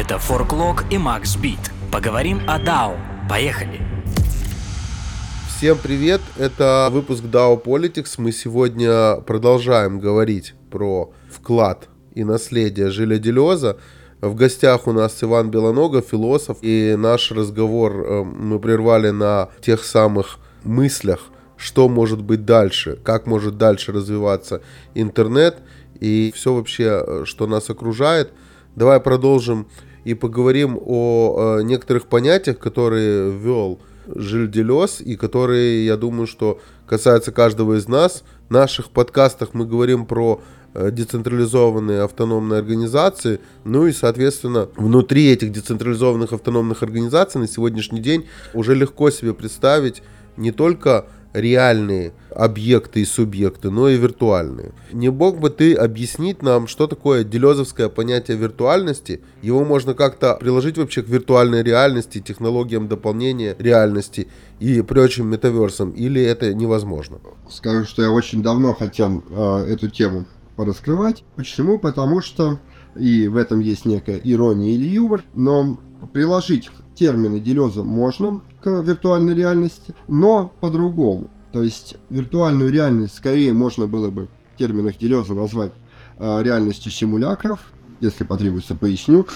Это Форклог и Макс Бит. Поговорим о DAO. Поехали! Всем привет, это выпуск DAO Politics. Мы сегодня продолжаем говорить про вклад и наследие Жиля Делеза. В гостях у нас Иван Белоногов, философ, и наш разговор э, мы прервали на тех самых мыслях, что может быть дальше, как может дальше развиваться интернет и все вообще, э, что нас окружает. Давай продолжим и поговорим о э, некоторых понятиях, которые ввел Жиль и которые, я думаю, что касаются каждого из нас. В наших подкастах мы говорим про Э, децентрализованные автономные организации. Ну и, соответственно, внутри этих децентрализованных автономных организаций на сегодняшний день уже легко себе представить не только реальные объекты и субъекты, но и виртуальные. Не мог бы ты объяснить нам, что такое делезовское понятие виртуальности? Его можно как-то приложить вообще к виртуальной реальности, технологиям дополнения реальности и прочим метаверсам, или это невозможно? Скажу, что я очень давно хотел э, эту тему пораскрывать. Почему? Потому что, и в этом есть некая ирония или юмор, но приложить термины Делеза можно к виртуальной реальности, но по-другому. То есть виртуальную реальность скорее можно было бы в терминах Делеза назвать э, реальностью симулякров, если потребуется, поясню.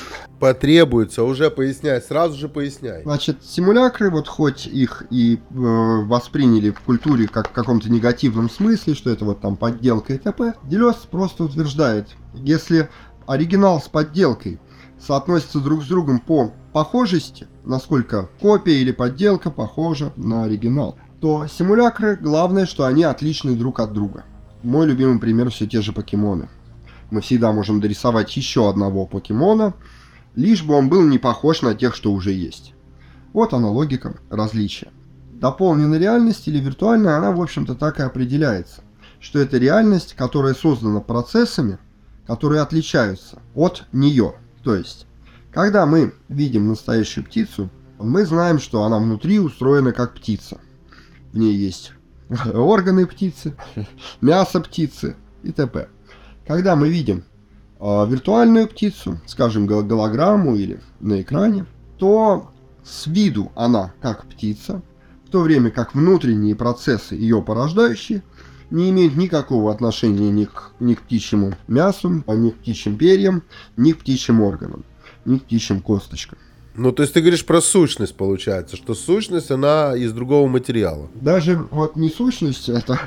Потребуется, уже поясняй, сразу же поясняй. Значит, симулякры, вот хоть их и э, восприняли в культуре как в каком-то негативном смысле, что это вот там подделка и т.п., Делес просто утверждает, если оригинал с подделкой соотносятся друг с другом по похожести, насколько копия или подделка похожа на оригинал, то симулякры, главное, что они отличны друг от друга. Мой любимый пример все те же покемоны мы всегда можем дорисовать еще одного покемона, лишь бы он был не похож на тех, что уже есть. Вот она логика различия. Дополненная реальность или виртуальная, она в общем-то так и определяется, что это реальность, которая создана процессами, которые отличаются от нее. То есть, когда мы видим настоящую птицу, мы знаем, что она внутри устроена как птица. В ней есть органы птицы, мясо птицы и т.п. Когда мы видим э, виртуальную птицу, скажем, голограмму или на экране, то с виду она как птица, в то время как внутренние процессы, ее порождающие, не имеют никакого отношения ни к, ни к птичьему мясу, а ни к птичьим перьям, ни к птичьим органам, ни к птичьим косточкам. Ну, то есть ты говоришь про сущность, получается, что сущность, она из другого материала. Даже вот не сущность, это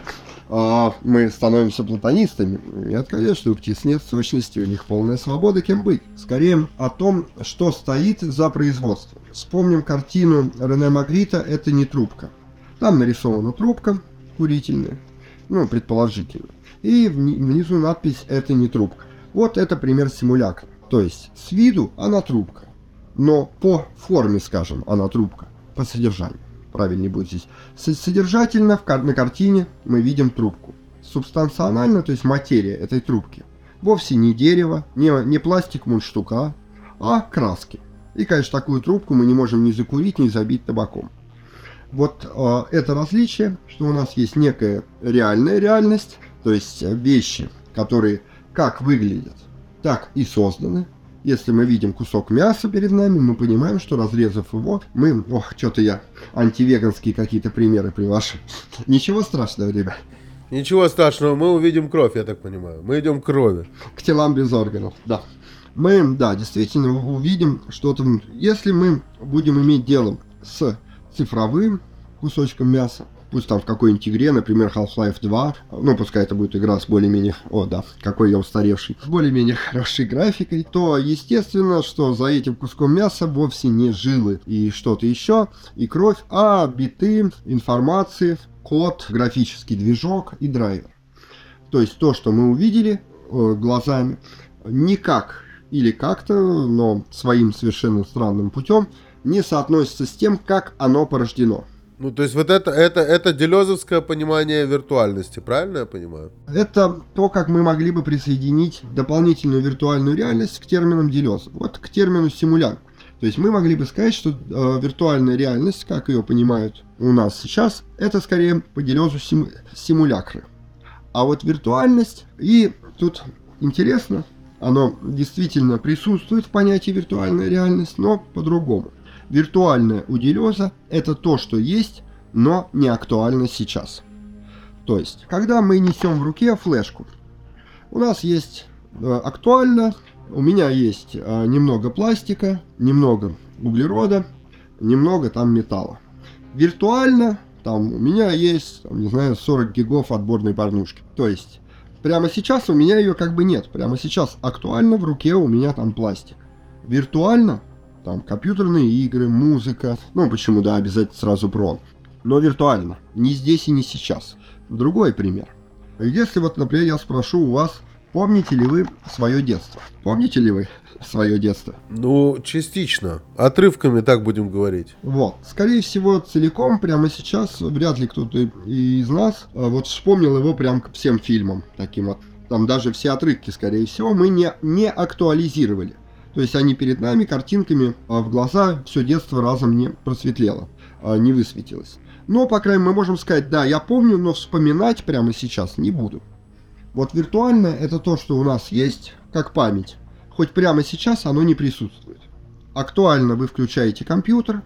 а, мы становимся платонистами. Нет, конечно, у птиц нет сущности, у них полная свобода кем быть. Скорее о том, что стоит за производством. Вспомним картину Рене Магрита «Это не трубка». Там нарисована трубка курительная, ну, предположительно. И внизу надпись «Это не трубка». Вот это пример симулятора. То есть с виду она трубка, но по форме, скажем, она трубка, по содержанию правильнее будет здесь. Содержательно на картине мы видим трубку. Субстанционально, то есть материя этой трубки, вовсе не дерево, не, не пластик мундштука, а краски. И, конечно, такую трубку мы не можем ни закурить, ни забить табаком. Вот э, это различие, что у нас есть некая реальная реальность, то есть вещи, которые как выглядят, так и созданы, если мы видим кусок мяса перед нами, мы понимаем, что разрезав его, мы... Ох, что-то я антивеганские какие-то примеры привожу. Ничего страшного, ребят. Ничего страшного, мы увидим кровь, я так понимаю. Мы идем к крови. К телам без органов, да. Мы, да, действительно увидим что-то. Если мы будем иметь дело с цифровым кусочком мяса, пусть там в какой-нибудь игре, например, Half-Life 2, ну, пускай это будет игра с более-менее, о, да, какой я устаревший, с более-менее хорошей графикой, то, естественно, что за этим куском мяса вовсе не жилы. И что-то еще, и кровь, а биты, информации, код, графический движок и драйвер. То есть то, что мы увидели э, глазами, никак или как-то, но своим совершенно странным путем, не соотносится с тем, как оно порождено. Ну, то есть вот это, это, это делезовское понимание виртуальности, правильно я понимаю? Это то, как мы могли бы присоединить дополнительную виртуальную реальность к терминам делез. Вот к термину симулянт. То есть мы могли бы сказать, что э, виртуальная реальность, как ее понимают у нас сейчас, это скорее по делезу сим, симулякры. А вот виртуальность, и тут интересно, оно действительно присутствует в понятии виртуальная реальность, но по-другому. Виртуальная у Делеза – это то, что есть, но не актуально сейчас. То есть, когда мы несем в руке флешку, у нас есть э, актуально, у меня есть э, немного пластика, немного углерода, немного там металла. Виртуально там у меня есть, там, не знаю, 40 гигов отборной порнушки. То есть, прямо сейчас у меня ее как бы нет. Прямо сейчас актуально в руке у меня там пластик. Виртуально там компьютерные игры, музыка. Ну, почему, да, обязательно сразу про. Но виртуально. Не здесь и не сейчас. Другой пример. Если вот, например, я спрошу у вас, помните ли вы свое детство? Помните ли вы свое детство? Ну, частично. Отрывками так будем говорить. Вот. Скорее всего, целиком прямо сейчас вряд ли кто-то из нас а, вот вспомнил его прям к всем фильмам. Таким вот. Там даже все отрывки, скорее всего, мы не, не актуализировали. То есть они перед нами картинками а в глаза все детство разом не просветлело, а не высветилось. Но, по крайней мере, мы можем сказать, да, я помню, но вспоминать прямо сейчас не буду. Вот виртуальное это то, что у нас есть как память. Хоть прямо сейчас оно не присутствует. Актуально вы включаете компьютер,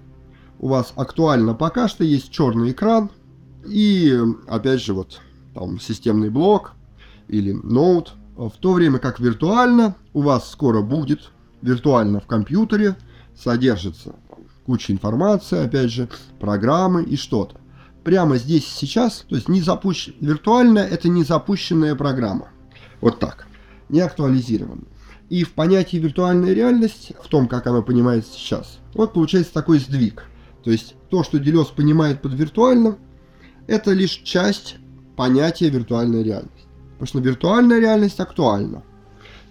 у вас актуально пока что есть черный экран и, опять же, вот там системный блок или ноут. В то время как виртуально у вас скоро будет виртуально в компьютере содержится куча информации, опять же, программы и что-то. Прямо здесь сейчас, то есть не запущен, виртуальная это не запущенная программа. Вот так, не актуализированная. И в понятии виртуальная реальность, в том, как она понимается сейчас, вот получается такой сдвиг. То есть то, что Делес понимает под виртуальным, это лишь часть понятия виртуальная реальность. Потому что виртуальная реальность актуальна.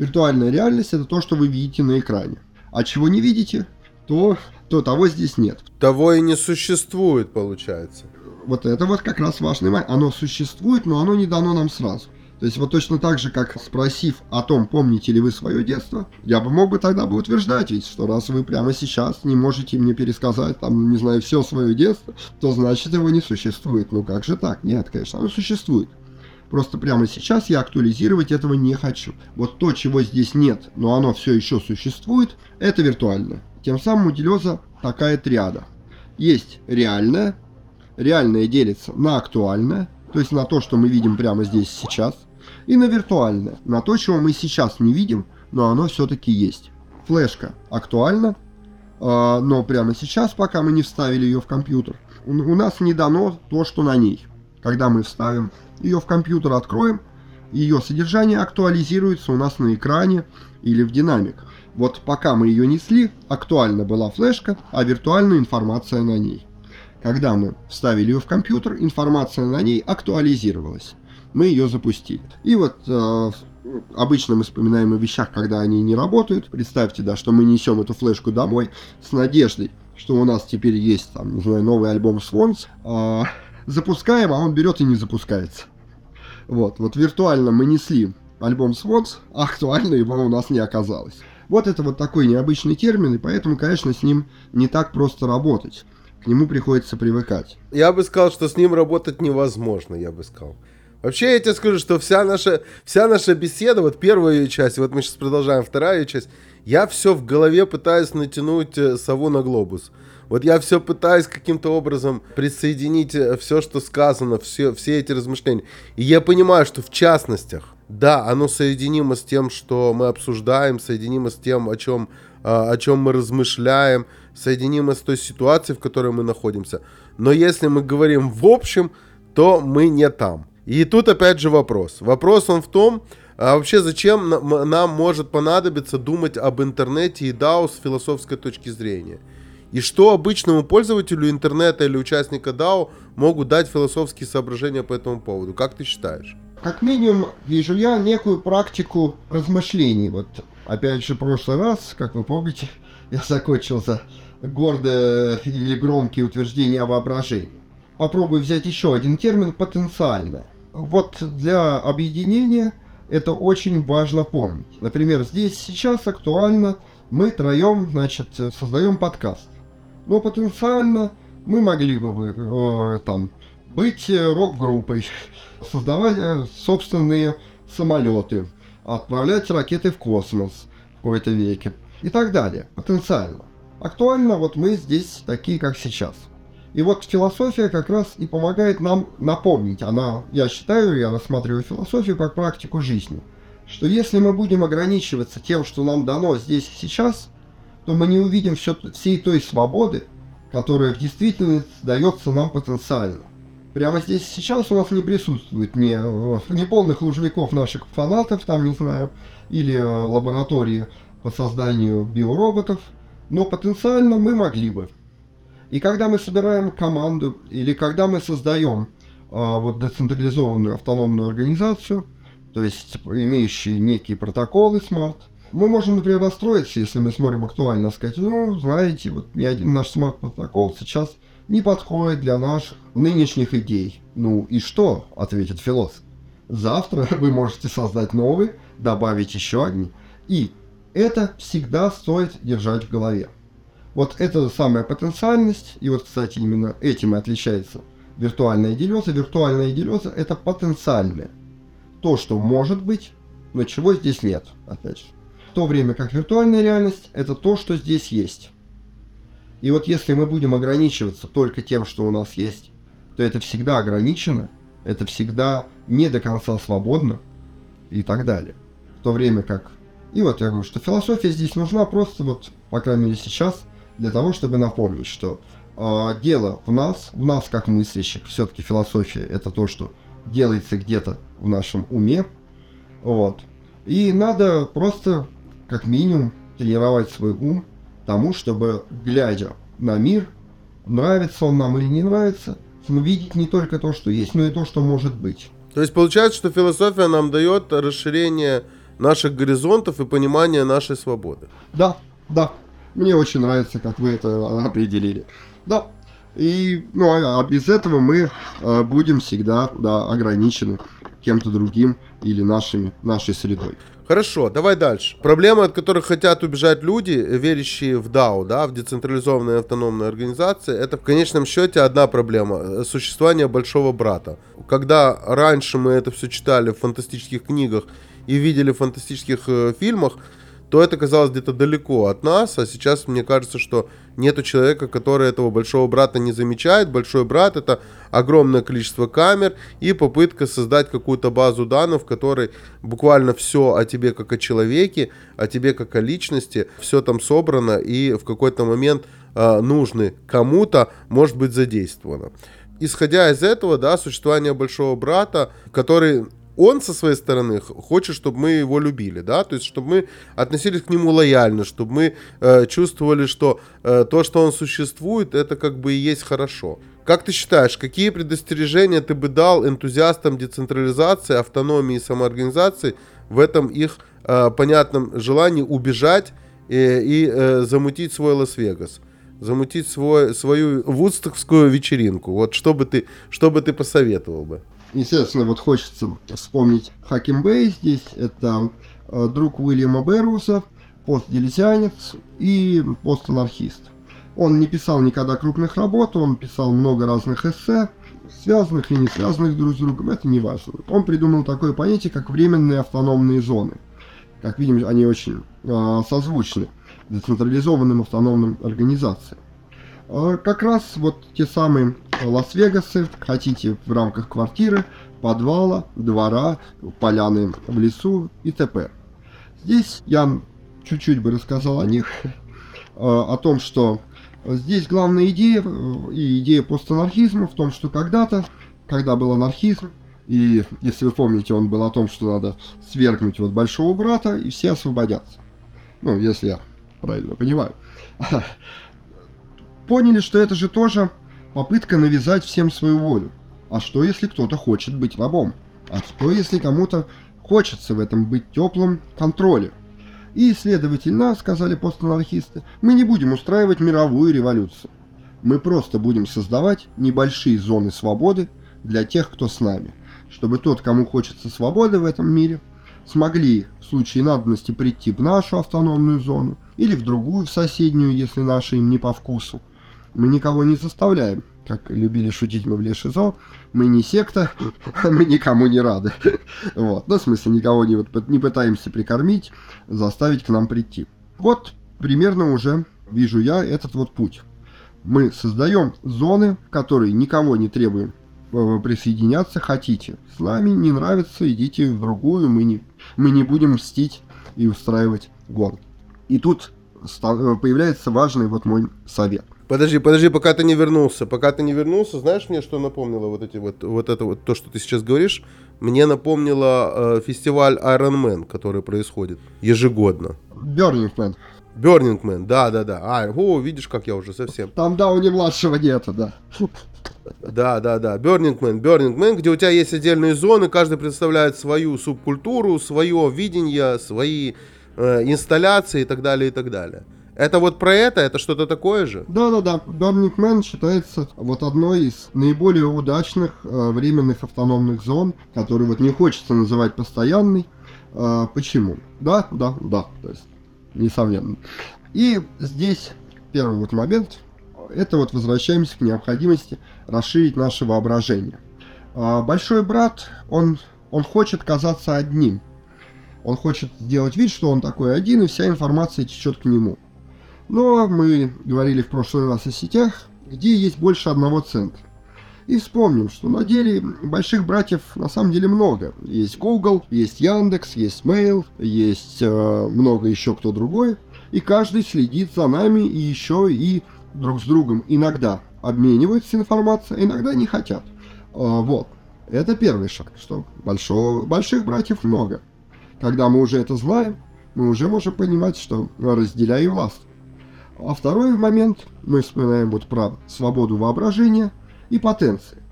Виртуальная реальность это то, что вы видите на экране. А чего не видите, то, то того здесь нет. Того и не существует, получается. Вот это вот как раз важный момент. Оно существует, но оно не дано нам сразу. То есть вот точно так же, как спросив о том, помните ли вы свое детство, я бы мог бы тогда бы утверждать, ведь что раз вы прямо сейчас не можете мне пересказать, там, не знаю, все свое детство, то значит его не существует. Ну как же так? Нет, конечно, оно существует. Просто прямо сейчас я актуализировать этого не хочу. Вот то, чего здесь нет, но оно все еще существует, это виртуально. Тем самым у Делеза такая триада. Есть реальное, реальное делится на актуальное, то есть на то, что мы видим прямо здесь сейчас, и на виртуальное, на то, чего мы сейчас не видим, но оно все-таки есть. Флешка актуальна, а, но прямо сейчас, пока мы не вставили ее в компьютер, у нас не дано то, что на ней. Когда мы вставим ее в компьютер, откроем, ее содержание актуализируется у нас на экране или в динамиках. Вот пока мы ее несли, актуальна была флешка, а виртуальная информация на ней. Когда мы вставили ее в компьютер, информация на ней актуализировалась. Мы ее запустили. И вот э, обычно мы вспоминаем о вещах, когда они не работают. Представьте, да, что мы несем эту флешку домой с надеждой, что у нас теперь есть там, не знаю, новый альбом Swans. Э, запускаем, а он берет и не запускается. Вот, вот виртуально мы несли альбом Swans, а актуально его у нас не оказалось. Вот это вот такой необычный термин, и поэтому, конечно, с ним не так просто работать. К нему приходится привыкать. Я бы сказал, что с ним работать невозможно, я бы сказал. Вообще, я тебе скажу, что вся наша, вся наша беседа, вот первая часть, вот мы сейчас продолжаем вторая часть, я все в голове пытаюсь натянуть э, сову на глобус. Вот я все пытаюсь каким-то образом присоединить э, все, что сказано, все, все эти размышления. И я понимаю, что в частностях, да, оно соединимо с тем, что мы обсуждаем, соединимо с тем, о чем, а, о чем мы размышляем, соединимо с той ситуацией, в которой мы находимся. Но если мы говорим в общем, то мы не там. И тут опять же вопрос. Вопрос он в том, а вообще зачем нам может понадобиться думать об интернете и DAO с философской точки зрения? И что обычному пользователю интернета или участника DAO могут дать философские соображения по этому поводу? Как ты считаешь? Как минимум, вижу я некую практику размышлений. Вот, опять же, в прошлый раз, как вы помните, я закончил за гордое или громкие утверждения о воображении. Попробую взять еще один термин «потенциальное». Вот для объединения это очень важно помнить. Например, здесь сейчас актуально мы троем, значит, создаем подкаст но потенциально мы могли бы э, там быть рок-группой, создавать э, собственные самолеты, отправлять ракеты в космос в какой-то веке и так далее, потенциально. Актуально вот мы здесь такие, как сейчас. И вот философия как раз и помогает нам напомнить, она, я считаю, я рассматриваю философию как практику жизни, что если мы будем ограничиваться тем, что нам дано здесь и сейчас, то мы не увидим все, всей той свободы, которая в действительности дается нам потенциально. Прямо здесь сейчас у нас не присутствует ни, ни полных лужников наших фанатов, там, не знаю, или э, лаборатории по созданию биороботов, но потенциально мы могли бы. И когда мы собираем команду, или когда мы создаем а, вот децентрализованную автономную организацию, то есть имеющие некие протоколы smart, мы можем, например, расстроиться, если мы смотрим актуально, сказать, ну, знаете, вот ни один наш smart-протокол сейчас не подходит для наших нынешних идей. Ну и что, ответит философ. Завтра вы можете создать новый, добавить еще одни. И это всегда стоит держать в голове. Вот это самая потенциальность, и вот, кстати, именно этим и отличается виртуальная делеза. Виртуальная делеза – это потенциальное. То, что может быть, но чего здесь нет, опять же. То время как виртуальная реальность – это то, что здесь есть. И вот если мы будем ограничиваться только тем, что у нас есть, то это всегда ограничено, это всегда не до конца свободно и так далее. В то время как... И вот я говорю, что философия здесь нужна просто вот, по крайней мере сейчас, для того, чтобы напомнить, что э, дело в нас, в нас как мыслящих, все-таки философия это то, что делается где-то в нашем уме, вот. И надо просто, как минимум, тренировать свой ум тому, чтобы, глядя на мир, нравится он нам или не нравится, видеть не только то, что есть, но и то, что может быть. То есть получается, что философия нам дает расширение наших горизонтов и понимание нашей свободы. Да, да. Мне очень нравится, как вы это определили. Да. И ну, а, а без этого мы э, будем всегда да, ограничены кем-то другим или нашими, нашей средой. Хорошо, давай дальше. Проблемы, от которых хотят убежать люди, верящие в DAO, да, в децентрализованные автономные организации, это в конечном счете одна проблема – существование большого брата. Когда раньше мы это все читали в фантастических книгах и видели в фантастических э, фильмах, то это казалось где-то далеко от нас, а сейчас мне кажется, что нету человека, который этого большого брата не замечает. Большой брат это огромное количество камер и попытка создать какую-то базу данных, в которой буквально все о тебе как о человеке, о тебе как о личности, все там собрано и в какой-то момент э, нужны кому-то может быть задействовано. Исходя из этого, да, существование большого брата, который он со своей стороны хочет, чтобы мы его любили, да, то есть чтобы мы относились к нему лояльно, чтобы мы э, чувствовали, что э, то, что он существует, это как бы и есть хорошо. Как ты считаешь, какие предостережения ты бы дал энтузиастам децентрализации, автономии и самоорганизации в этом их э, понятном желании убежать э, и э, замутить свой Лас-Вегас? Замутить свой, свою вудстокскую вечеринку. Вот что бы ты, что бы ты посоветовал бы? Естественно, вот хочется вспомнить Хаким Бэй здесь. Это э, друг Уильяма Беруса, постделезианец и постанархист. Он не писал никогда крупных работ, он писал много разных эссе, связанных и не связанных друг с другом, это не важно. Он придумал такое понятие, как временные автономные зоны. Как видим, они очень э, созвучны децентрализованным автономным организациям. Э, как раз вот те самые Лас-Вегасы, хотите в рамках квартиры, подвала, двора, поляны в лесу и т.п. Здесь я чуть-чуть бы рассказал о них, э, о том, что здесь главная идея э, и идея постанархизма в том, что когда-то, когда был анархизм, и если вы помните, он был о том, что надо свергнуть вот большого брата, и все освободятся. Ну, если я правильно понимаю. Поняли, что это же тоже попытка навязать всем свою волю. А что, если кто-то хочет быть рабом? А что, если кому-то хочется в этом быть теплым контроле? И, следовательно, сказали постанархисты, мы не будем устраивать мировую революцию. Мы просто будем создавать небольшие зоны свободы для тех, кто с нами, чтобы тот, кому хочется свободы в этом мире, смогли в случае надобности прийти в нашу автономную зону или в другую, в соседнюю, если наша им не по вкусу, мы никого не заставляем как любили шутить мы в Лешизо, мы не секта, мы никому не рады. Вот. Ну, в смысле, никого не, не пытаемся прикормить, заставить к нам прийти. Вот примерно уже вижу я этот вот путь. Мы создаем зоны, которые никого не требуем э, присоединяться хотите. С нами не нравится, идите в другую, мы не, мы не будем мстить и устраивать гон. И тут э, появляется важный вот мой совет. Подожди, подожди, пока ты не вернулся. Пока ты не вернулся, знаешь мне, что напомнило вот эти вот, вот это вот, то, что ты сейчас говоришь? Мне напомнило э, фестиваль Iron Man, который происходит ежегодно. Burning Man. Burning Man, да, да, да. А, о, видишь, как я уже совсем. Там Дауни младшего нету, да. Да, да, да. Burning Man, Burning Man, где у тебя есть отдельные зоны, каждый представляет свою субкультуру, свое видение, свои э, инсталляции и так далее, и так далее. Это вот про это? Это что-то такое же? Да-да-да. Burning Man считается вот одной из наиболее удачных э, временных автономных зон, которую вот не хочется называть постоянной. Э, почему? Да, да, да. То есть, несомненно. И здесь первый вот момент. Это вот возвращаемся к необходимости расширить наше воображение. Э, большой брат, он, он хочет казаться одним. Он хочет сделать вид, что он такой один, и вся информация течет к нему. Но мы говорили в прошлый раз о сетях, где есть больше одного центра. И вспомним, что на деле больших братьев на самом деле много. Есть Google, есть Яндекс, есть Mail, есть э, много еще кто другой. И каждый следит за нами и еще и друг с другом иногда обмениваются информацией, а иногда не хотят. Э, вот. Это первый шаг, что большого, больших братьев много. Когда мы уже это знаем, мы уже можем понимать, что разделяем власть. А второй момент, мы вспоминаем вот про свободу воображения и потенции.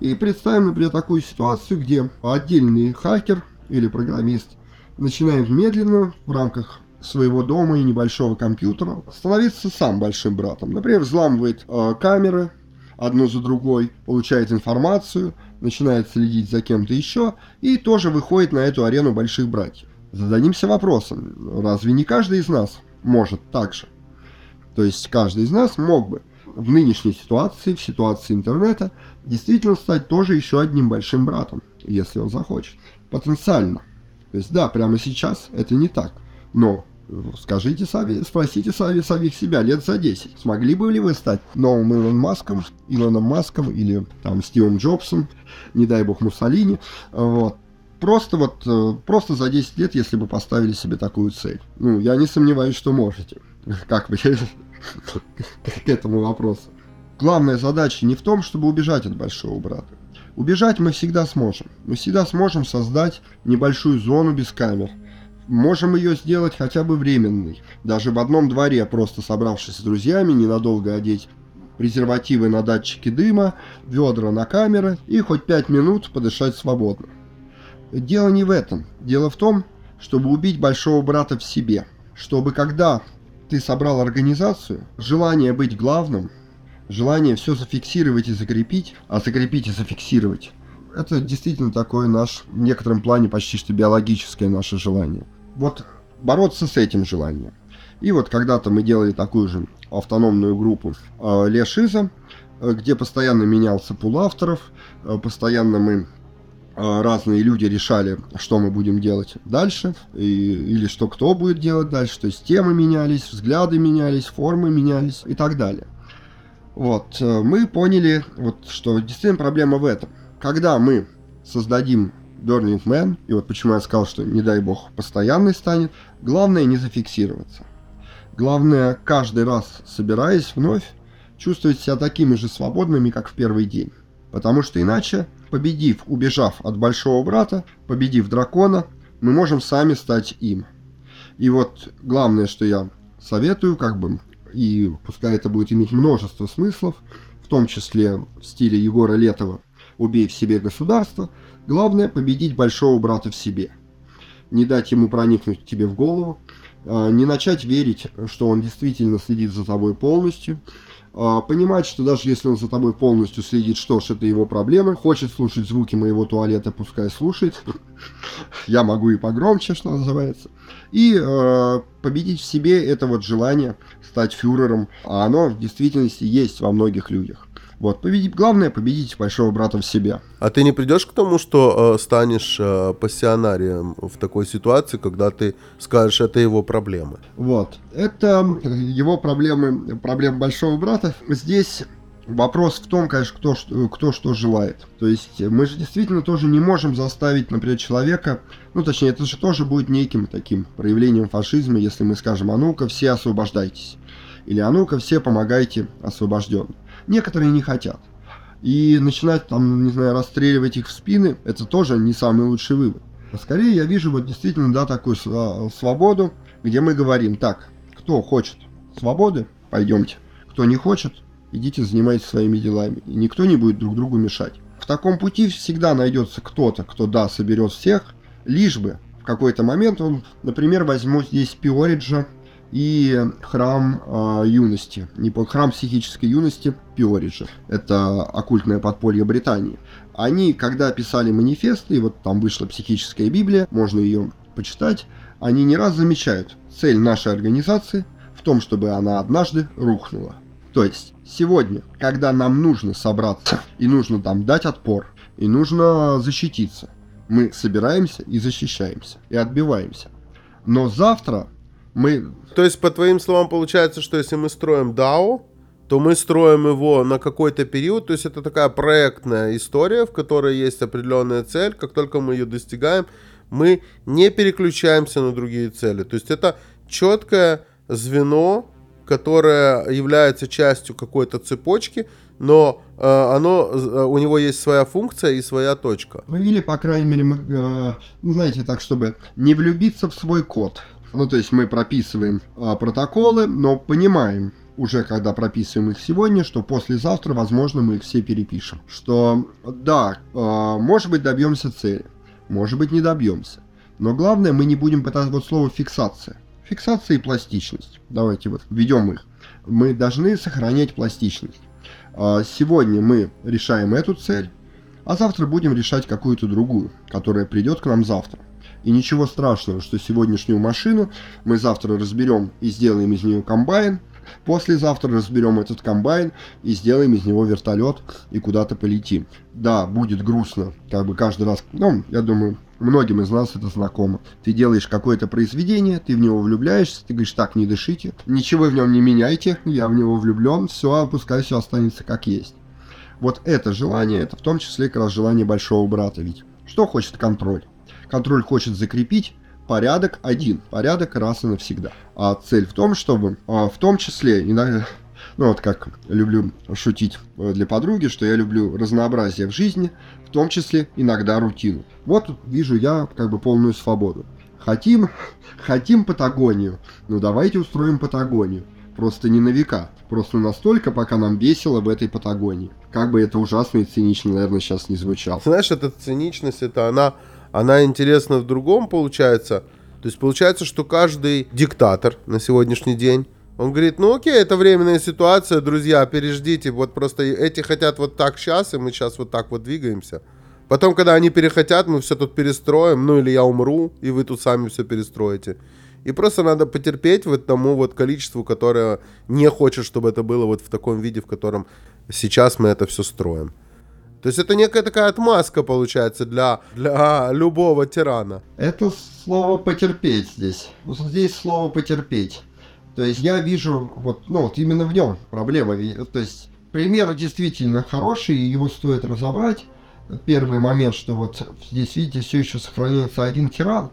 И представим, например, такую ситуацию, где отдельный хакер или программист начинает медленно в рамках своего дома и небольшого компьютера становиться сам большим братом. Например, взламывает э, камеры одну за другой, получает информацию, начинает следить за кем-то еще и тоже выходит на эту арену больших братьев. Зададимся вопросом, разве не каждый из нас может так же? То есть каждый из нас мог бы в нынешней ситуации, в ситуации интернета, действительно стать тоже еще одним большим братом, если он захочет. Потенциально. То есть да, прямо сейчас это не так. Но скажите сами, спросите сами самих себя лет за 10. Смогли бы ли вы стать новым Илон Маском, Илоном Маском или там Стивом Джобсом, не дай бог Муссолини, вот. Просто вот, э, просто за 10 лет, если бы поставили себе такую цель. Ну, я не сомневаюсь, что можете. Как вы к этому вопросу. Главная задача не в том, чтобы убежать от большого брата. Убежать мы всегда сможем. Мы всегда сможем создать небольшую зону без камер. Можем ее сделать хотя бы временной. Даже в одном дворе, просто собравшись с друзьями, ненадолго одеть презервативы на датчики дыма, ведра на камеры и хоть пять минут подышать свободно. Дело не в этом. Дело в том, чтобы убить большого брата в себе. Чтобы когда ты собрал организацию, желание быть главным, желание все зафиксировать и закрепить, а закрепить и зафиксировать, это действительно такое наш, в некотором плане почти что биологическое наше желание. Вот бороться с этим желанием. И вот когда-то мы делали такую же автономную группу э, Лешиза, э, где постоянно менялся пул авторов, э, постоянно мы разные люди решали, что мы будем делать дальше, и, или что кто будет делать дальше. То есть темы менялись, взгляды менялись, формы менялись и так далее. Вот, э, мы поняли, вот, что действительно проблема в этом. Когда мы создадим Burning Man, и вот почему я сказал, что не дай бог постоянный станет, главное не зафиксироваться. Главное, каждый раз собираясь вновь, чувствовать себя такими же свободными, как в первый день. Потому что иначе победив, убежав от большого брата, победив дракона, мы можем сами стать им. И вот главное, что я советую, как бы, и пускай это будет иметь множество смыслов, в том числе в стиле Егора Летова «Убей в себе государство», главное победить большого брата в себе. Не дать ему проникнуть тебе в голову, а, не начать верить, что он действительно следит за тобой полностью, понимать, что даже если он за тобой полностью следит, что ж, это его проблемы, хочет слушать звуки моего туалета, пускай слушает. Я могу и погромче, что называется. И э, победить в себе это вот желание стать фюрером, а оно в действительности есть во многих людях. Вот, победить, главное победить большого брата в себе. А ты не придешь к тому, что э, станешь э, пассионарием в такой ситуации, когда ты скажешь, это его проблемы? Вот, это его проблемы, проблемы большого брата. Здесь Вопрос в том, конечно, кто, кто что желает. То есть мы же действительно тоже не можем заставить, например, человека, ну точнее, это же тоже будет неким таким проявлением фашизма, если мы скажем, а ну-ка все освобождайтесь. Или а ну-ка все помогайте освобожденным. Некоторые не хотят. И начинать там, не знаю, расстреливать их в спины, это тоже не самый лучший вывод. Скорее я вижу вот действительно, да, такую свободу, где мы говорим, так, кто хочет свободы, пойдемте. Кто не хочет, идите занимайтесь своими делами. И никто не будет друг другу мешать. В таком пути всегда найдется кто-то, кто, да, соберет всех, лишь бы в какой-то момент он, например, возьмет здесь Пиориджа и храм э, юности, не храм психической юности Пиориджа. Это оккультное подполье Британии. Они, когда писали манифесты, и вот там вышла психическая Библия, можно ее почитать, они не раз замечают, цель нашей организации в том, чтобы она однажды рухнула. То есть сегодня, когда нам нужно собраться и нужно там дать отпор, и нужно защититься, мы собираемся и защищаемся, и отбиваемся. Но завтра мы... То есть, по твоим словам, получается, что если мы строим DAO, то мы строим его на какой-то период, то есть это такая проектная история, в которой есть определенная цель, как только мы ее достигаем, мы не переключаемся на другие цели. То есть это четкое звено, которое является частью какой-то цепочки, но э, оно, э, у него есть своя функция и своя точка. Ну или, по крайней мере, э, ну, знаете, так, чтобы не влюбиться в свой код. Ну, то есть мы прописываем э, протоколы, но понимаем, уже когда прописываем их сегодня, что послезавтра, возможно, мы их все перепишем. Что, да, э, может быть, добьемся цели, может быть, не добьемся. Но главное, мы не будем пытаться, вот слово фиксация. Фиксация и пластичность. Давайте вот введем их. Мы должны сохранять пластичность. А, сегодня мы решаем эту цель, а завтра будем решать какую-то другую, которая придет к нам завтра. И ничего страшного, что сегодняшнюю машину мы завтра разберем и сделаем из нее комбайн, Послезавтра разберем этот комбайн и сделаем из него вертолет и куда-то полетим. Да, будет грустно, как бы каждый раз, ну, я думаю, Многим из нас это знакомо. Ты делаешь какое-то произведение, ты в него влюбляешься, ты говоришь, так, не дышите, ничего в нем не меняйте, я в него влюблен, все, пускай все останется как есть. Вот это желание, это в том числе как раз желание большого брата. Ведь что хочет контроль? Контроль хочет закрепить порядок один, порядок раз и навсегда. А цель в том, чтобы а, в том числе иногда ну вот как люблю шутить э, для подруги, что я люблю разнообразие в жизни, в том числе иногда рутину. Вот вижу я как бы полную свободу. Хотим, хотим Патагонию, ну давайте устроим Патагонию. Просто не на века, просто настолько, пока нам весело в этой Патагонии. Как бы это ужасно и цинично, наверное, сейчас не звучало. Знаешь, эта циничность, это она, она интересна в другом, получается. То есть получается, что каждый диктатор на сегодняшний день он говорит, ну окей, это временная ситуация, друзья, переждите, вот просто эти хотят вот так сейчас, и мы сейчас вот так вот двигаемся. Потом, когда они перехотят, мы все тут перестроим, ну или я умру, и вы тут сами все перестроите. И просто надо потерпеть вот тому вот количеству, которое не хочет, чтобы это было вот в таком виде, в котором сейчас мы это все строим. То есть это некая такая отмазка получается для, для любого тирана. Это слово потерпеть здесь. Вот здесь слово потерпеть. То есть я вижу вот, ну, вот именно в нем проблема. То есть пример действительно хороший, его стоит разобрать. Первый момент, что вот здесь, видите, все еще сохраняется один тиран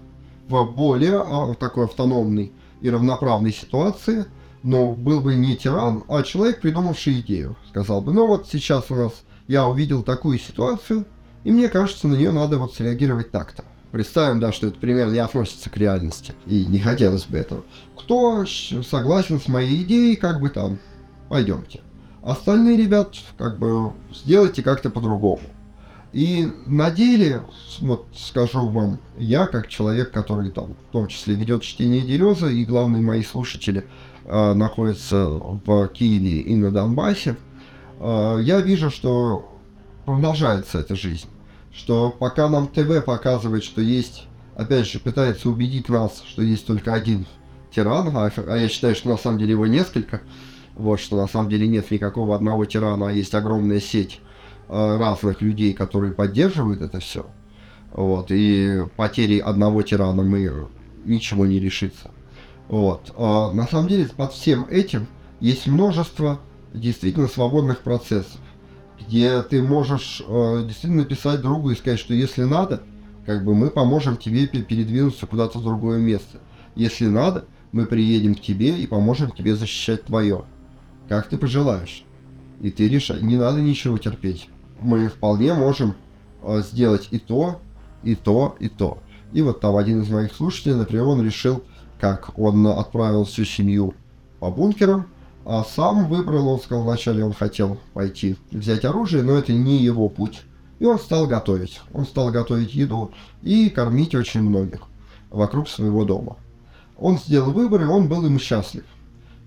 в более а, такой автономной и равноправной ситуации, но был бы не тиран, а человек, придумавший идею. Сказал бы, ну вот сейчас у нас я увидел такую ситуацию, и мне кажется, на нее надо вот среагировать так-то. Представим, да, что это примерно не относится к реальности, и не хотелось бы этого кто согласен с моей идеей, как бы там, пойдемте. Остальные ребят, как бы, сделайте как-то по-другому. И на деле, вот скажу вам, я как человек, который там в том числе ведет чтение Дереза, и главные мои слушатели э, находятся в Киеве и на Донбассе, я вижу, что продолжается эта жизнь. Что пока нам ТВ показывает, что есть, опять же, пытается убедить нас, что есть только один тиран, а, а я считаю, что на самом деле его несколько, Вот, что на самом деле нет никакого одного тирана, а есть огромная сеть э, разных людей, которые поддерживают это все. Вот, и потери одного тирана мы ничего не решится. Вот. А на самом деле под всем этим есть множество действительно свободных процессов, где ты можешь э, действительно написать другу и сказать, что если надо, как бы мы поможем тебе передвинуться куда-то в другое место. Если надо, мы приедем к тебе и поможем тебе защищать твое. Как ты пожелаешь. И ты решай, не надо ничего терпеть. Мы вполне можем э, сделать и то, и то, и то. И вот там один из моих слушателей, например, он решил, как он отправил всю семью по бункерам, а сам выбрал, он сказал, вначале он хотел пойти взять оружие, но это не его путь. И он стал готовить. Он стал готовить еду и кормить очень многих вокруг своего дома. Он сделал выбор, и он был им счастлив.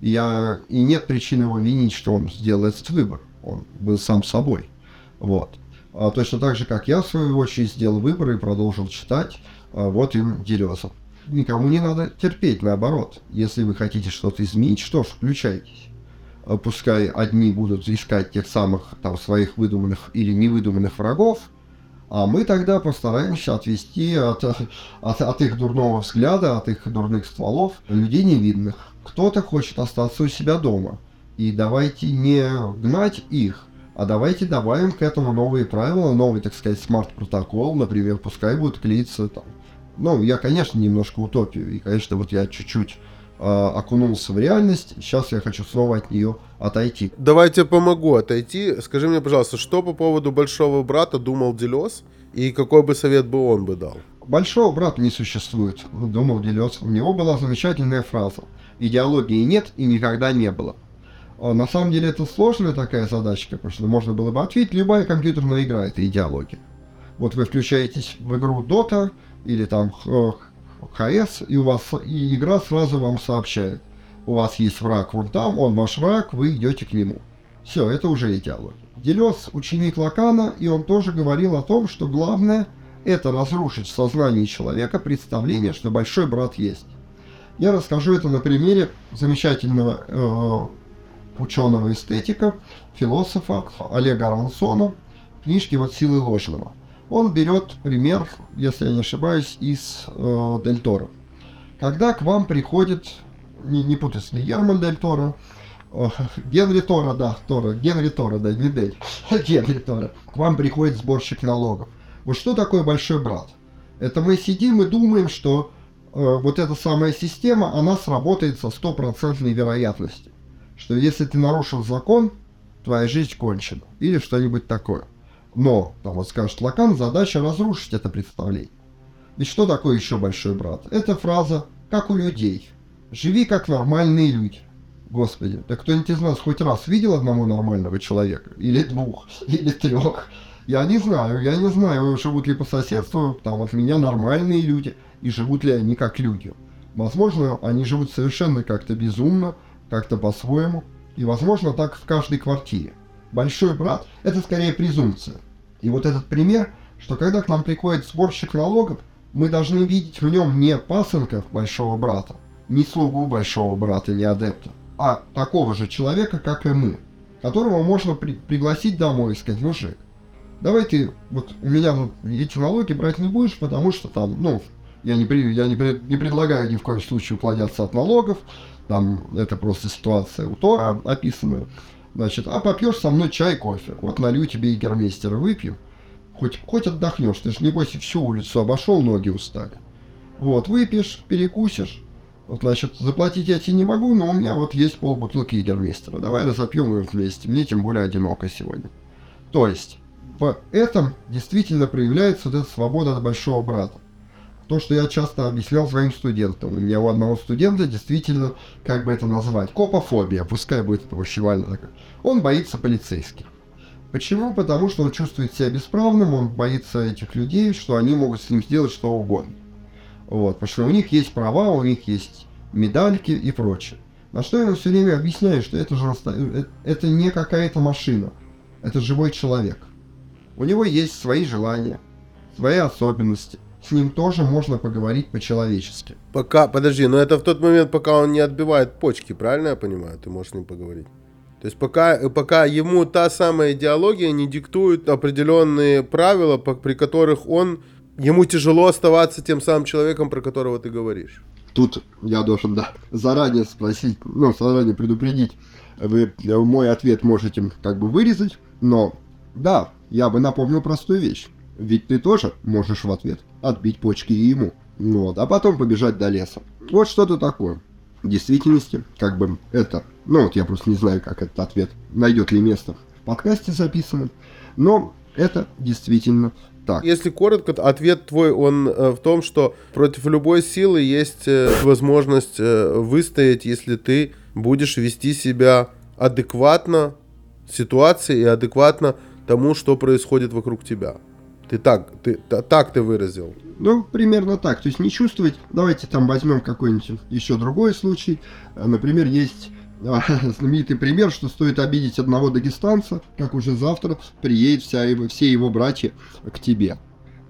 Я, и нет причин его винить, что он сделал этот выбор. Он был сам собой. Вот. А точно так же, как я, в свою очередь, сделал выбор и продолжил читать. А вот им Дерезов. Никому не надо терпеть, наоборот. Если вы хотите что-то изменить, что ж, включайтесь. Э, пускай одни будут искать тех самых там своих выдуманных или невыдуманных врагов, а мы тогда постараемся отвести от, от, от их дурного взгляда, от их дурных стволов людей невидных. Кто-то хочет остаться у себя дома. И давайте не гнать их, а давайте добавим к этому новые правила, новый, так сказать, смарт-протокол, например, пускай будут клеиться там. Ну, я, конечно, немножко утопию, и, конечно, вот я чуть-чуть а, окунулся в реальность, сейчас я хочу снова от нее отойти. Давайте помогу отойти. Скажи мне, пожалуйста, что по поводу Большого Брата думал Делес, и какой бы совет бы он бы дал? Большого брата не существует, думал Делес. У него была замечательная фраза. Идеологии нет и никогда не было. А, на самом деле это сложная такая задачка, потому что можно было бы ответить, любая компьютерная игра это идеология. Вот вы включаетесь в игру Dota или там ХС, и у вас и игра сразу вам сообщает. У вас есть враг вон там, он ваш враг, вы идете к нему. Все, это уже идеология. Делес ученик Лакана, и он тоже говорил о том, что главное это разрушить в сознании человека представление, что большой брат есть. Я расскажу это на примере замечательного э, ученого эстетика, философа Олега Аронсона, книжки вот «Силы ложного». Он берет пример, если я не ошибаюсь, из э, Дель Торо. Когда к вам приходит, не, не путай с Герман Дель Торо, э, Генри Торо, да, Торо, Генри Торо, да, не Дель, Генри Торо, к вам приходит сборщик налогов. Вот что такое большой брат? Это мы сидим и думаем, что э, вот эта самая система, она сработает со стопроцентной вероятностью. Что если ты нарушил закон, твоя жизнь кончена. Или что-нибудь такое. Но, там вот скажет Лакан, задача разрушить это представление. И что такое еще большой брат? Это фраза «как у людей». Живи как нормальные люди. Господи, да кто-нибудь из нас хоть раз видел одного нормального человека? Или двух? Или трех? Я не знаю, я не знаю, живут ли по соседству там от меня нормальные люди, и живут ли они как люди. Возможно, они живут совершенно как-то безумно, как-то по-своему, и возможно так в каждой квартире. Большой брат – это скорее презумпция. И вот этот пример, что когда к нам приходит сборщик налогов, мы должны видеть в нем не пасынка большого брата, не слугу большого брата, не адепта, а такого же человека, как и мы, которого можно при пригласить домой и сказать, мужик, давай ты, вот у меня вот эти налоги брать не будешь, потому что там, ну, я не, при, я не, при, не предлагаю ни в коем случае уклоняться от налогов, там это просто ситуация у Тора описанная. Значит, а попьешь со мной чай, кофе. Вот налью тебе и гермейстера выпью. Хоть, хоть отдохнешь. Ты же, небось, всю улицу обошел, ноги устали. Вот, выпьешь, перекусишь. Вот, значит, заплатить я тебе не могу, но у меня вот есть полбутылки Егермейстера. Давай разопьем ее вместе. Мне тем более одиноко сегодня. То есть, в этом действительно проявляется вот эта свобода от большого брата то, что я часто объяснял своим студентам. У меня у одного студента действительно, как бы это назвать, копофобия, пускай будет это такое. Он боится полицейских. Почему? Потому что он чувствует себя бесправным, он боится этих людей, что они могут с ним сделать что угодно. Вот, потому что у них есть права, у них есть медальки и прочее. На что я все время объясняю, что это же э, это не какая-то машина, это живой человек. У него есть свои желания, свои особенности – с ним тоже можно поговорить по-человечески. Пока, подожди, но это в тот момент, пока он не отбивает почки, правильно я понимаю? Ты можешь с ним поговорить. То есть пока, пока ему та самая идеология не диктует определенные правила, по, при которых он, ему тяжело оставаться тем самым человеком, про которого ты говоришь. Тут я должен, да, заранее спросить, ну, заранее предупредить. Вы мой ответ можете как бы вырезать, но да, я бы напомнил простую вещь. Ведь ты тоже можешь в ответ отбить почки и ему. Вот, а потом побежать до леса. Вот что-то такое. В действительности, как бы это, ну вот я просто не знаю, как этот ответ найдет ли место в подкасте записано, но это действительно так. Если коротко, ответ твой, он э, в том, что против любой силы есть э, возможность э, выстоять, если ты будешь вести себя адекватно ситуации и адекватно тому, что происходит вокруг тебя. Ты так, ты так ты выразил. Ну, примерно так. То есть не чувствовать. Давайте там возьмем какой-нибудь еще другой случай. Например, есть а, знаменитый пример, что стоит обидеть одного дагестанца, как уже завтра приедет вся его, все его братья к тебе.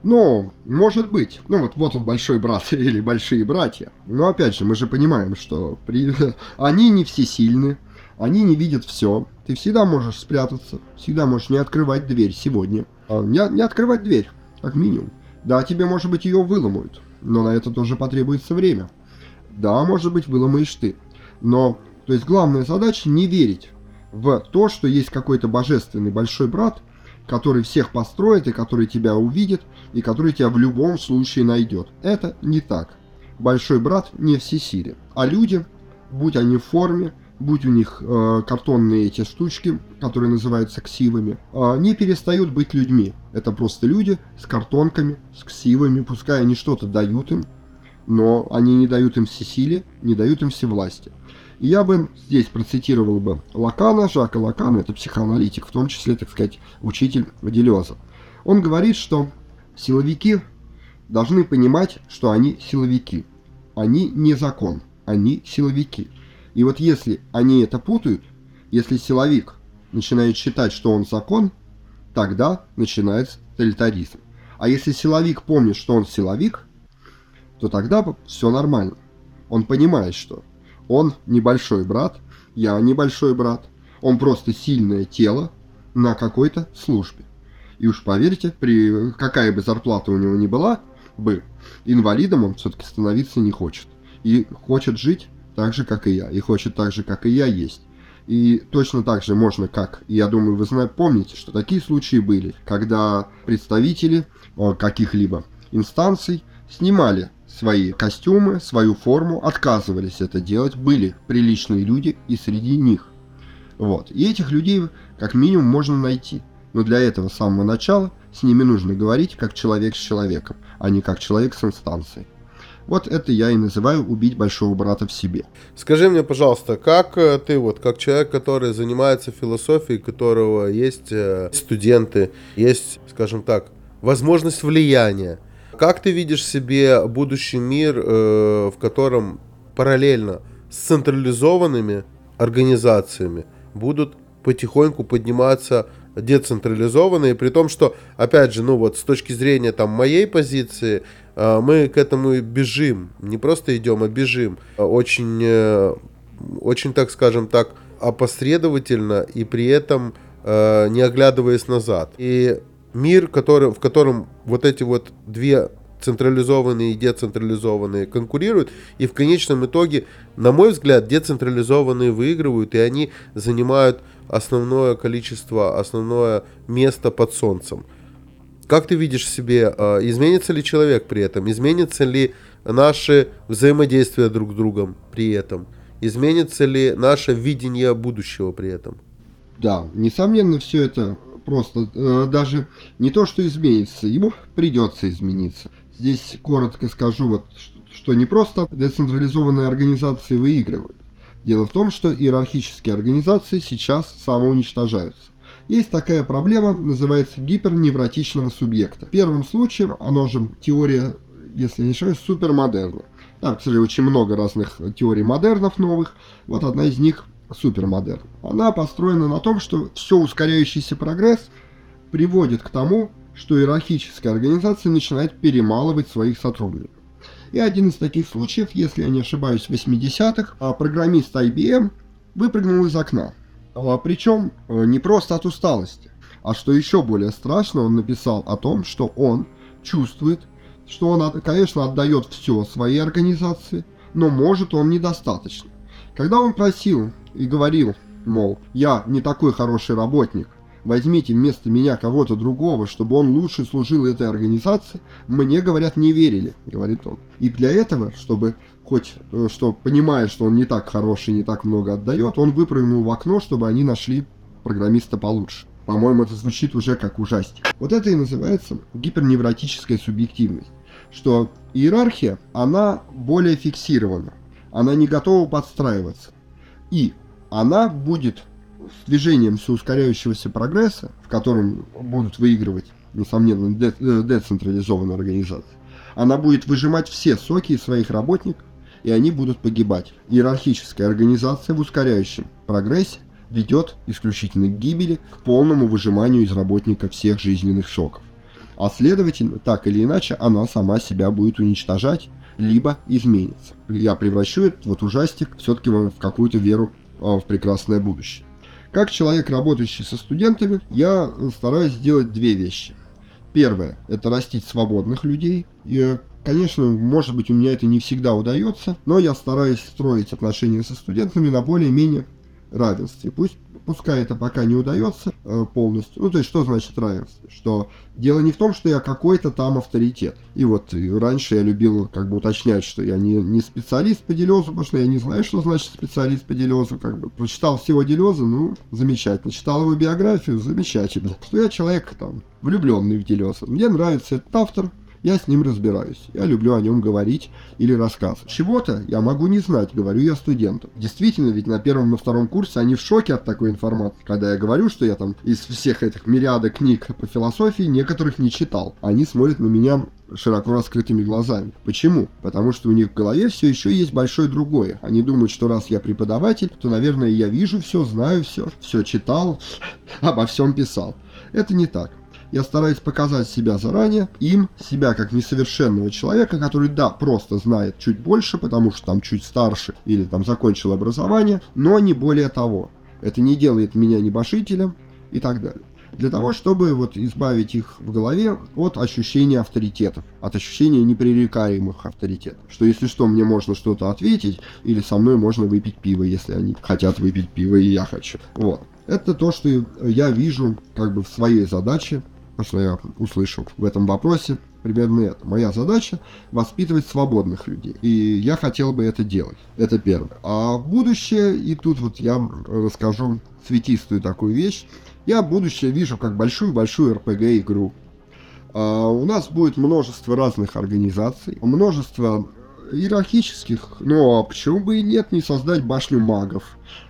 Ну, может быть. Ну, вот, вот он большой брат или большие братья. Но опять же, мы же понимаем, что при... они не все сильны, они не видят все. Ты всегда можешь спрятаться, всегда можешь не открывать дверь сегодня. А, не, не открывать дверь, как минимум. Да, тебе, может быть, ее выломают, но на это тоже потребуется время. Да, может быть, выломаешь ты. Но, то есть, главная задача не верить в то, что есть какой-то божественный большой брат, который всех построит и который тебя увидит, и который тебя в любом случае найдет. Это не так. Большой брат не всесилен. А люди, будь они в форме, будь у них э, картонные эти штучки, которые называются ксивами, э, не перестают быть людьми. Это просто люди с картонками, с ксивами, пускай они что-то дают им, но они не дают им всесилие, не дают им всевласти. И я бы здесь процитировал бы Лакана, Жака Лакана, это психоаналитик, в том числе, так сказать, учитель Делеза. Он говорит, что силовики должны понимать, что они силовики. Они не закон, они силовики. И вот если они это путают, если силовик начинает считать, что он закон, тогда начинается тоталитаризм. А если силовик помнит, что он силовик, то тогда все нормально. Он понимает, что он небольшой брат, я небольшой брат, он просто сильное тело на какой-то службе. И уж поверьте, при какая бы зарплата у него ни была бы, инвалидом он все-таки становиться не хочет. И хочет жить так же, как и я, и хочет так же, как и я, есть. И точно так же можно, как, я думаю, вы знаете, помните, что такие случаи были, когда представители э, каких-либо инстанций снимали свои костюмы, свою форму, отказывались это делать, были приличные люди и среди них. Вот. И этих людей как минимум можно найти. Но для этого с самого начала с ними нужно говорить как человек с человеком, а не как человек с инстанцией. Вот это я и называю убить большого брата в себе. Скажи мне, пожалуйста, как э, ты, вот как человек, который занимается философией, у которого есть э, студенты, есть, скажем так, возможность влияния, как ты видишь себе будущий мир, э, в котором параллельно с централизованными организациями будут потихоньку подниматься децентрализованные, при том, что, опять же, ну вот с точки зрения там моей позиции, мы к этому бежим, не просто идем, а бежим, очень, э, очень, так скажем так, опосредовательно и при этом э, не оглядываясь назад. И мир, который, в котором вот эти вот две централизованные и децентрализованные конкурируют, и в конечном итоге, на мой взгляд, децентрализованные выигрывают, и они занимают основное количество, основное место под солнцем. Как ты видишь себе, а, изменится ли человек при этом, изменится ли наше взаимодействие друг с другом при этом, изменится ли наше видение будущего при этом? Да, несомненно, все это просто э, даже не то, что изменится, ему придется измениться. Здесь коротко скажу, вот, что не просто децентрализованные организации выигрывают. Дело в том, что иерархические организации сейчас самоуничтожаются. Есть такая проблема, называется гиперневротичного субъекта. Первым случаем, оно же теория, если не ошибаюсь, супермодерна. Там, кстати, очень много разных теорий модернов новых. Вот одна из них супермодерн. Она построена на том, что все ускоряющийся прогресс приводит к тому, что иерархическая организация начинает перемалывать своих сотрудников. И один из таких случаев, если я не ошибаюсь, в 80-х, а программист IBM выпрыгнул из окна. А причем э, не просто от усталости, а что еще более страшно, он написал о том, что он чувствует, что он, конечно, отдает все своей организации, но может он недостаточно. Когда он просил и говорил, мол, я не такой хороший работник, возьмите вместо меня кого-то другого, чтобы он лучше служил этой организации, мне, говорят, не верили, говорит он. И для этого, чтобы хоть, э, что понимая, что он не так хороший, не так много отдает, он выпрыгнул в окно, чтобы они нашли программиста получше. По-моему, это звучит уже как ужастик. Вот это и называется гиперневротическая субъективность. Что иерархия, она более фиксирована. Она не готова подстраиваться. И она будет с движением все ускоряющегося прогресса, в котором будут выигрывать, несомненно, де- э, децентрализованная организация, она будет выжимать все соки из своих работников, и они будут погибать. Иерархическая организация в ускоряющем прогрессе ведет исключительно к гибели, к полному выжиманию из работника всех жизненных соков. А следовательно, так или иначе, она сама себя будет уничтожать, либо изменится. Я превращу этот вот ужастик все-таки в какую-то веру а, в прекрасное будущее. Как человек, работающий со студентами, я стараюсь сделать две вещи. Первое – это растить свободных людей. И, конечно, может быть, у меня это не всегда удается, но я стараюсь строить отношения со студентами на более-менее равенстве. Пусть, пускай это пока не удается э, полностью. Ну, то есть, что значит равенство? Что дело не в том, что я какой-то там авторитет. И вот и раньше я любил как бы уточнять, что я не, не специалист по делезу, потому что я не знаю, что значит специалист по делезу. Как бы прочитал всего делеза, ну, замечательно. Читал его биографию, замечательно. Что я человек там влюбленный в делеза. Мне нравится этот автор, я с ним разбираюсь. Я люблю о нем говорить или рассказывать. Чего-то я могу не знать, говорю я студентам. Действительно, ведь на первом и втором курсе они в шоке от такой информации. Когда я говорю, что я там из всех этих мириада книг по философии некоторых не читал. Они смотрят на меня широко раскрытыми глазами. Почему? Потому что у них в голове все еще есть большое другое. Они думают, что раз я преподаватель, то, наверное, я вижу все, знаю все, все читал, обо всем писал. Это не так я стараюсь показать себя заранее, им, себя как несовершенного человека, который, да, просто знает чуть больше, потому что там чуть старше или там закончил образование, но не более того. Это не делает меня небожителем и так далее. Для того, чтобы вот избавить их в голове от ощущения авторитетов, от ощущения непререкаемых авторитетов. Что если что, мне можно что-то ответить, или со мной можно выпить пиво, если они хотят выпить пиво, и я хочу. Вот. Это то, что я вижу как бы в своей задаче что я услышал в этом вопросе, примерно это. Моя задача воспитывать свободных людей. И я хотел бы это делать. Это первое. А будущее, и тут вот я расскажу цветистую такую вещь. Я будущее вижу как большую-большую RPG-игру. А у нас будет множество разных организаций, множество иерархических, а почему бы и нет не создать башню магов?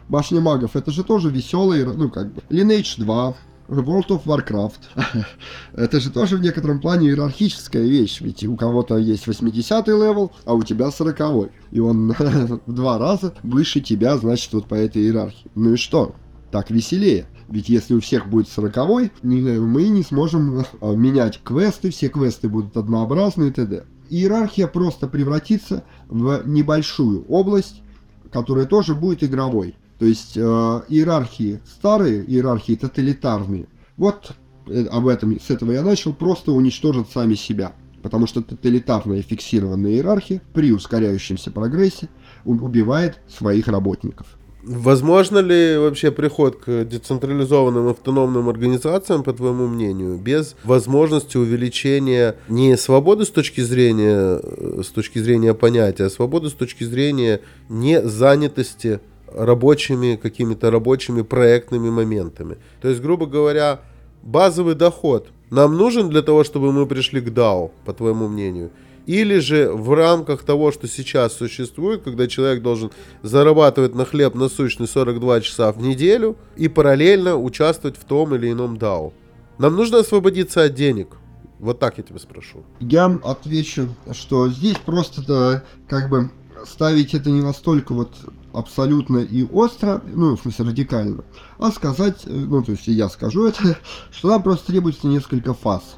Башня магов это же тоже веселый, ну как бы, Lineage 2, World of Warcraft. Это же тоже в некотором плане иерархическая вещь, ведь у кого-то есть 80-й левел, а у тебя 40-й. И он в два раза выше тебя, значит, вот по этой иерархии. Ну и что? Так веселее. Ведь если у всех будет 40 мы не сможем а, менять квесты, все квесты будут однообразны и т.д. Иерархия просто превратится в небольшую область, которая тоже будет игровой. То есть э, иерархии старые, иерархии тоталитарные, вот э, об этом, с этого я начал, просто уничтожат сами себя. Потому что тоталитарная фиксированная иерархия при ускоряющемся прогрессе убивает своих работников. Возможно ли вообще приход к децентрализованным автономным организациям, по твоему мнению, без возможности увеличения не свободы с точки зрения, э, с точки зрения понятия, а свободы с точки зрения незанятости рабочими какими-то рабочими проектными моментами. То есть, грубо говоря, базовый доход нам нужен для того, чтобы мы пришли к DAO, по твоему мнению? Или же в рамках того, что сейчас существует, когда человек должен зарабатывать на хлеб насущный 42 часа в неделю и параллельно участвовать в том или ином DAO? Нам нужно освободиться от денег. Вот так я тебя спрошу. Я отвечу, что здесь просто как бы ставить это не настолько вот абсолютно и остро, ну, в смысле радикально, а сказать, э, ну, то есть я скажу это, что нам просто требуется несколько фаз.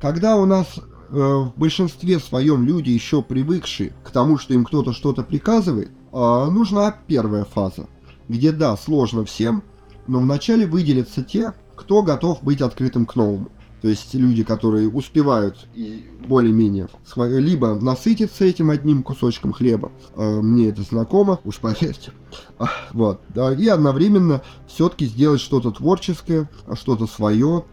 когда у нас э, в большинстве своем люди еще привыкшие к тому, что им кто-то что-то приказывает, э, нужна первая фаза, где да, сложно всем, но вначале выделятся те, кто готов быть открытым к новому. То есть люди, которые успевают и более-менее либо насытиться этим одним кусочком хлеба, э, мне это знакомо, уж поверьте, а, вот, да, и одновременно все-таки сделать что-то творческое, что-то свое,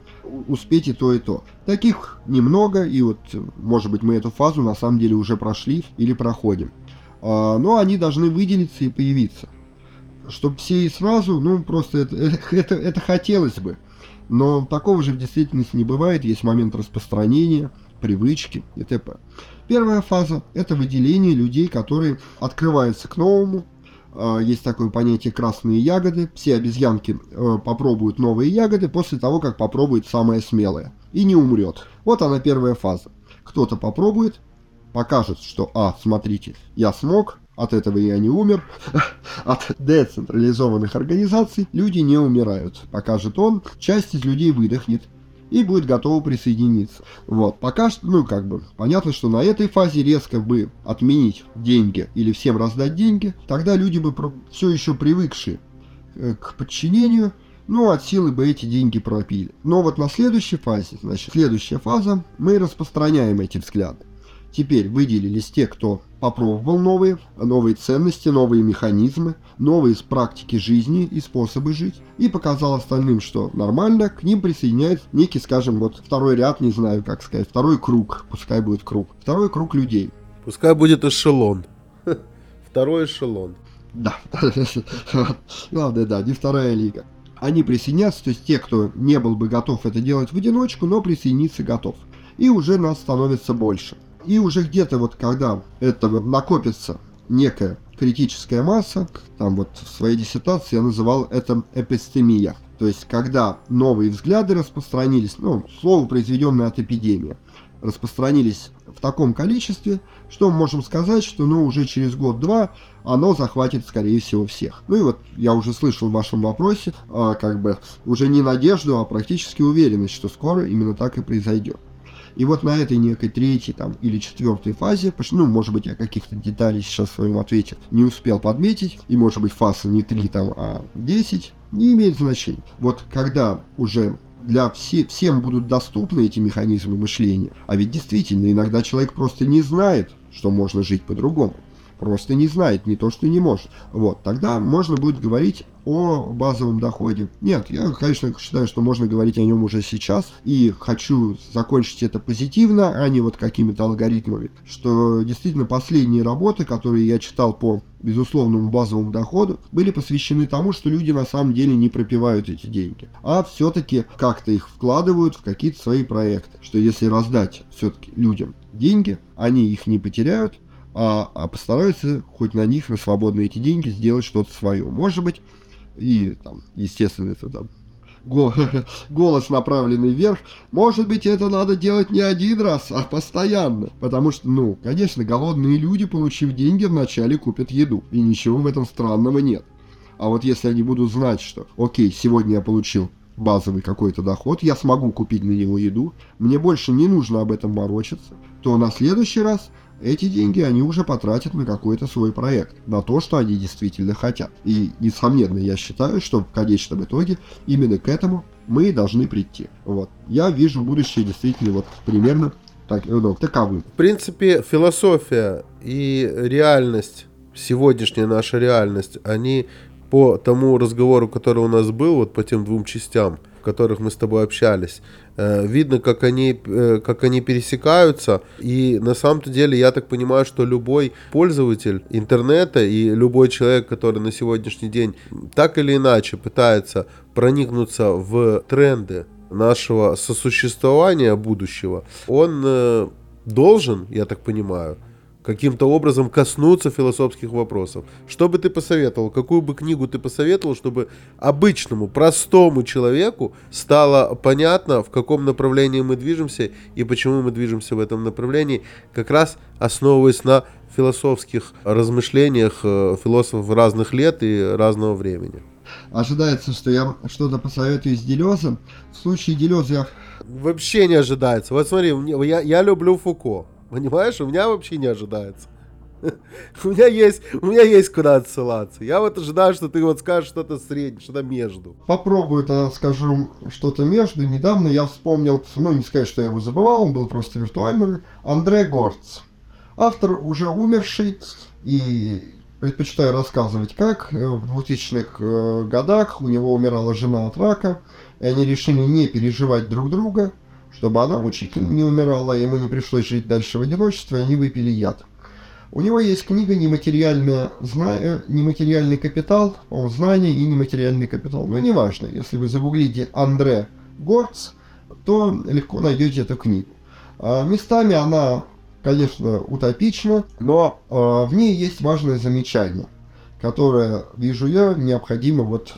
успеть и то, и то. Таких немного, и вот, может быть, мы эту фазу на самом деле уже прошли или проходим. А, но они должны выделиться и появиться. Чтобы все и сразу, ну, просто это, это, это хотелось бы. Но такого же в действительности не бывает, есть момент распространения, привычки и т.п. Первая фаза – это выделение людей, которые открываются к новому. А, есть такое понятие «красные ягоды». Все обезьянки э, попробуют новые ягоды после того, как попробует самое смелое. И не умрет. Вот она первая фаза. Кто-то попробует, покажет, что «А, смотрите, я смог, от этого я не умер. От децентрализованных организаций люди не умирают. Покажет он, часть из людей выдохнет и будет готова присоединиться. Вот, пока что, ну, как бы, понятно, что на этой фазе резко бы отменить деньги или всем раздать деньги, тогда люди бы все еще привыкшие э, к подчинению, ну, от силы бы эти деньги пропили. Но вот на следующей фазе, значит, следующая фаза, мы распространяем эти взгляды. Теперь выделились те, кто попробовал новые, новые ценности, новые механизмы, новые практики жизни и способы жить, и показал остальным, что нормально, к ним присоединяется некий, скажем, вот второй ряд, не знаю, как сказать, второй круг, пускай будет круг, второй круг людей. Пускай будет эшелон. Второй эшелон. Да, главное, да, не вторая лига. Они присоединятся, то есть те, кто не был бы готов это делать в одиночку, но присоединиться готов. И уже нас становится больше. И уже где-то вот когда это накопится некая критическая масса, там вот в своей диссертации я называл это эпистемия. То есть, когда новые взгляды распространились, ну, слово, произведенное от эпидемии, распространились в таком количестве, что мы можем сказать, что ну, уже через год-два оно захватит, скорее всего, всех. Ну и вот я уже слышал в вашем вопросе, а, как бы уже не надежду, а практически уверенность, что скоро именно так и произойдет. И вот на этой некой третьей там, или четвертой фазе, ну, может быть, я каких-то деталей сейчас в своем ответе не успел подметить, и может быть фаза не 3, там, а 10, не имеет значения. Вот когда уже для все, всем будут доступны эти механизмы мышления, а ведь действительно иногда человек просто не знает, что можно жить по-другому просто не знает, не то что не может. Вот, тогда можно будет говорить о базовом доходе. Нет, я, конечно, считаю, что можно говорить о нем уже сейчас, и хочу закончить это позитивно, а не вот какими-то алгоритмами, что действительно последние работы, которые я читал по безусловному базовому доходу, были посвящены тому, что люди на самом деле не пропивают эти деньги, а все-таки как-то их вкладывают в какие-то свои проекты, что если раздать все-таки людям деньги, они их не потеряют, а, а постараются хоть на них, на свободные эти деньги, сделать что-то свое. Может быть, и там, естественно, это там голос направленный вверх. Может быть, это надо делать не один раз, а постоянно. Потому что, ну, конечно, голодные люди, получив деньги, вначале купят еду. И ничего в этом странного нет. А вот если они будут знать, что, окей, сегодня я получил базовый какой-то доход, я смогу купить на него еду, мне больше не нужно об этом морочиться, то на следующий раз эти деньги они уже потратят на какой-то свой проект, на то, что они действительно хотят. И, несомненно, я считаю, что в конечном итоге именно к этому мы должны прийти. Вот. Я вижу будущее действительно вот примерно так, ну, таковым. В принципе, философия и реальность, сегодняшняя наша реальность, они по тому разговору, который у нас был, вот по тем двум частям, которых мы с тобой общались, э, видно, как они, э, как они пересекаются. И на самом-то деле, я так понимаю, что любой пользователь интернета и любой человек, который на сегодняшний день так или иначе пытается проникнуться в тренды нашего сосуществования будущего, он э, должен, я так понимаю, каким-то образом коснуться философских вопросов. Что бы ты посоветовал? Какую бы книгу ты посоветовал, чтобы обычному, простому человеку стало понятно, в каком направлении мы движемся и почему мы движемся в этом направлении, как раз основываясь на философских размышлениях э, философов разных лет и разного времени? ожидается, что я что-то посоветую с Делезом. В случае Делеза я... Вообще не ожидается. Вот смотри, я, я люблю Фуко. Понимаешь, у меня вообще не ожидается. У меня есть, у меня есть куда отсылаться. Я вот ожидаю, что ты вот скажешь что-то среднее, что-то между. Попробую тогда скажу что-то между. Недавно я вспомнил, ну не сказать, что я его забывал, он был просто виртуальный, Андре Горц. Автор уже умерший, и предпочитаю рассказывать как. В 2000-х э, годах у него умирала жена от рака, и они решили не переживать друг друга, чтобы она учительно не умирала, и ему не пришлось жить дальше в одиночестве, они выпили яд. У него есть книга «Нематериальное зна... «Нематериальный капитал», о, «Знание и нематериальный капитал». Но неважно, если вы загуглите Андре Горц, то легко найдете эту книгу. А, местами она, конечно, утопична, но а, в ней есть важное замечание, которое, вижу я, необходимо вот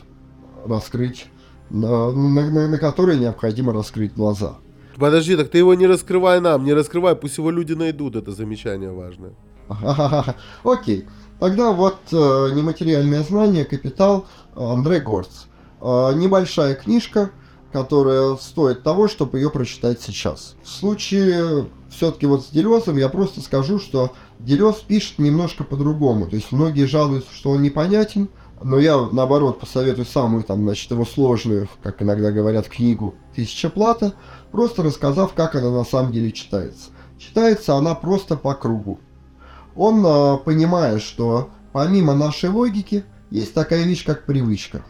раскрыть, на, на, на, на которое необходимо раскрыть глаза. Подожди, так ты его не раскрывай нам, не раскрывай, пусть его люди найдут, это замечание важное. Окей. Тогда вот э, нематериальное знание, капитал, Андрей Горц. Э, небольшая книжка, которая стоит того, чтобы ее прочитать сейчас. В случае все-таки вот с Делезом я просто скажу, что Делез пишет немножко по-другому. То есть многие жалуются, что он непонятен, но я наоборот посоветую самую там, значит, его сложную, как иногда говорят, книгу «Тысяча плата», просто рассказав, как она на самом деле читается. Читается она просто по кругу он э, понимает, что помимо нашей логики есть такая вещь, как привычка.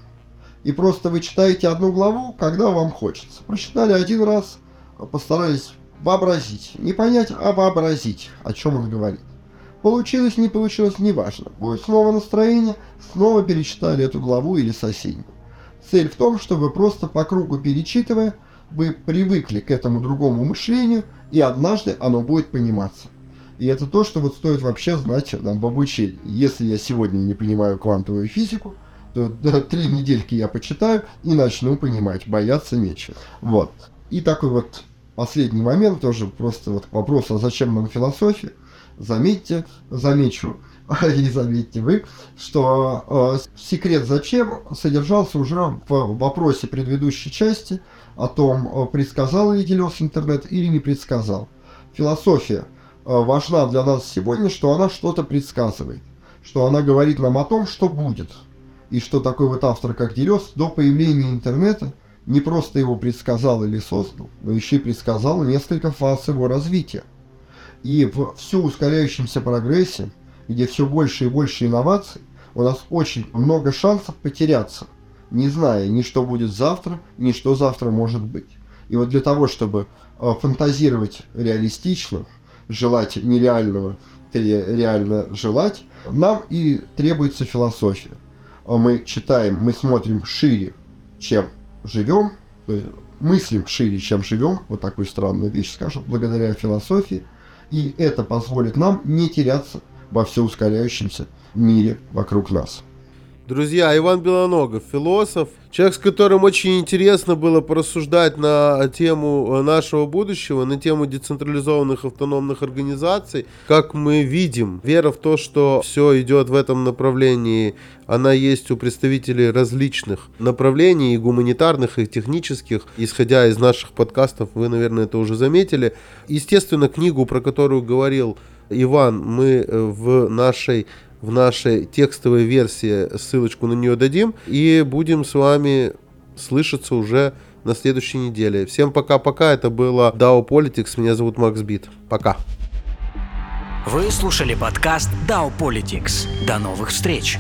И просто вы читаете одну главу, когда вам хочется. Прочитали один раз, постарались вообразить. Не понять, а вообразить, о чем он говорит. Получилось, не получилось, неважно. Будет снова настроение, снова перечитали эту главу или соседнюю. Цель в том, чтобы просто по кругу перечитывая, вы привыкли к этому другому мышлению, и однажды оно будет пониматься. И это то, что вот стоит вообще знать нам в обучении. Если я сегодня не понимаю квантовую физику, то да, три недельки я почитаю и начну понимать, бояться нечего. Вот. И такой вот последний момент тоже просто вот вопрос, а зачем нам философия? Заметьте, замечу, и заметьте вы, что э, секрет зачем содержался уже в вопросе предыдущей части о том, э, предсказал ли Делес интернет или не предсказал. Философия – Э, важна для нас сегодня, что она что-то предсказывает, что она говорит нам о том, что будет, и что такой вот автор, как Делес, до появления интернета не просто его предсказал или создал, но еще и предсказал несколько фаз его развития. И в всю ускоряющемся прогрессе, где все больше и больше инноваций, у нас очень много шансов потеряться, не зная ни что будет завтра, ни что завтра может быть. И вот для того, чтобы э, фантазировать реалистично, желать нереального, реально желать, нам и требуется философия. А мы читаем, мы смотрим шире, чем живем, мыслим шире, чем живем, вот такую странную вещь скажем, благодаря философии, и это позволит нам не теряться во все ускоряющемся мире вокруг нас. Друзья, Иван Белоногов, философ, человек, с которым очень интересно было порассуждать на тему нашего будущего, на тему децентрализованных автономных организаций. Как мы видим, вера в то, что все идет в этом направлении, она есть у представителей различных направлений, и гуманитарных, и технических. Исходя из наших подкастов, вы, наверное, это уже заметили. Естественно, книгу, про которую говорил Иван, мы в нашей в нашей текстовой версии ссылочку на нее дадим. И будем с вами слышаться уже на следующей неделе. Всем пока-пока. Это было DAO Politics. Меня зовут Макс Бит. Пока. Вы слушали подкаст DAO Politics. До новых встреч!